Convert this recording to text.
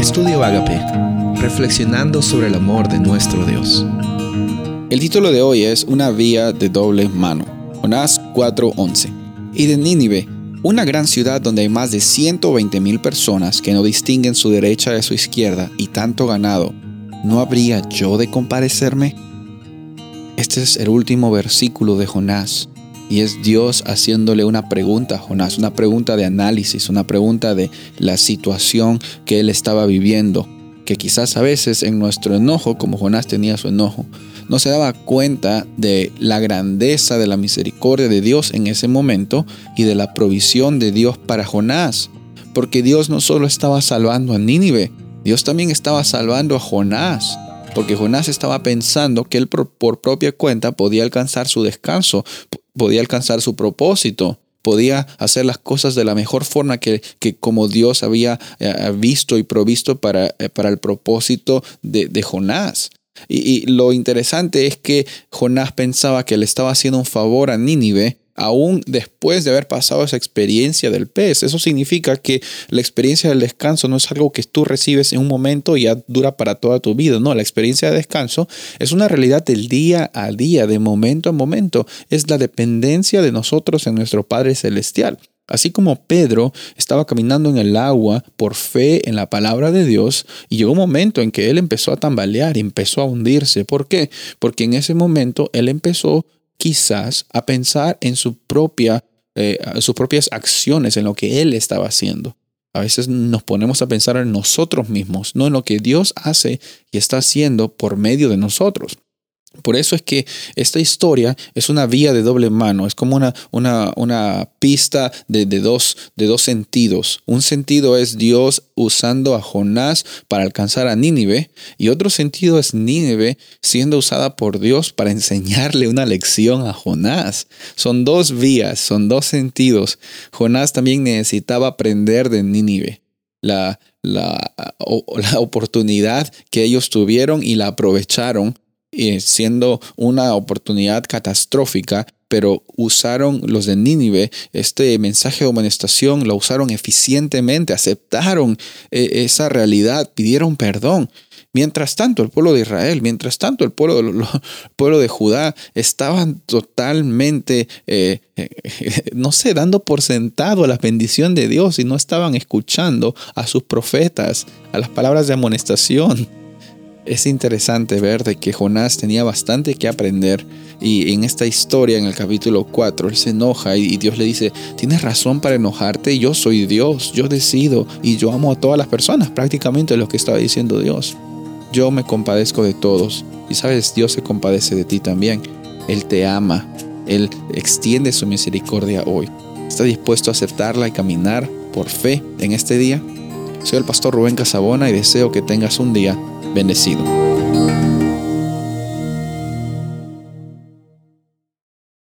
Estudio Agape, reflexionando sobre el amor de nuestro Dios. El título de hoy es Una vía de doble mano. Jonás 4:11. Y de Nínive, una gran ciudad donde hay más de 120 mil personas que no distinguen su derecha de su izquierda y tanto ganado, ¿no habría yo de comparecerme? Este es el último versículo de Jonás. Y es Dios haciéndole una pregunta a Jonás, una pregunta de análisis, una pregunta de la situación que él estaba viviendo. Que quizás a veces en nuestro enojo, como Jonás tenía su enojo, no se daba cuenta de la grandeza de la misericordia de Dios en ese momento y de la provisión de Dios para Jonás. Porque Dios no solo estaba salvando a Nínive, Dios también estaba salvando a Jonás porque Jonás estaba pensando que él por, propia cuenta podía alcanzar su descanso, podía alcanzar su propósito, podía hacer las cosas de la mejor forma que, que como Dios había eh, visto y provisto para, eh, para el propósito de, de Jonás. Y, y, lo interesante es que Jonás pensaba que le estaba haciendo un favor a Nínive aún después de haber pasado esa experiencia del pez. Eso significa que la experiencia del descanso no es algo que tú recibes en un momento y ya dura para toda tu vida. No, la experiencia de descanso es una realidad del día a día, de momento a momento. Es la dependencia de nosotros en nuestro Padre Celestial. Así como Pedro estaba caminando en el agua por fe en la palabra de Dios y llegó un momento en que él empezó a tambalear, empezó a hundirse. ¿Por qué? Porque en ese momento él empezó quizás a pensar en su propia, eh, sus propias acciones, en lo que Él estaba haciendo. A veces nos ponemos a pensar en nosotros mismos, no en lo que Dios hace y está haciendo por medio de nosotros. Por eso es que esta historia es una vía de doble mano, es como una, una, una pista de, dos, de dos sentidos. Un sentido es Dios usando a Jonás para alcanzar a Nínive y otro sentido es Nínive siendo usada por Dios para enseñarle una lección a Jonás. Son dos vías, son dos sentidos. Jonás también necesitaba aprender de Nínive. La, la, la oportunidad que ellos tuvieron y la aprovecharon siendo una oportunidad catastrófica, pero usaron los de Nínive este mensaje de amonestación, lo usaron eficientemente, aceptaron eh, esa realidad, pidieron perdón. Mientras tanto, el pueblo de Israel, mientras tanto, el pueblo, el pueblo de Judá estaban totalmente, eh, no sé, dando por sentado la bendición de Dios y no estaban escuchando a sus profetas, a las palabras de amonestación es interesante ver de que Jonás tenía bastante que aprender y en esta historia, en el capítulo 4, él se enoja y Dios le dice, tienes razón para enojarte, yo soy Dios, yo decido y yo amo a todas las personas, prácticamente lo que estaba diciendo Dios. Yo me compadezco de todos y sabes, Dios se compadece de ti también. Él te ama, Él extiende su misericordia hoy. ¿Estás dispuesto a aceptarla y caminar por fe en este día? Soy el pastor Rubén Casabona y deseo que tengas un día bendecido.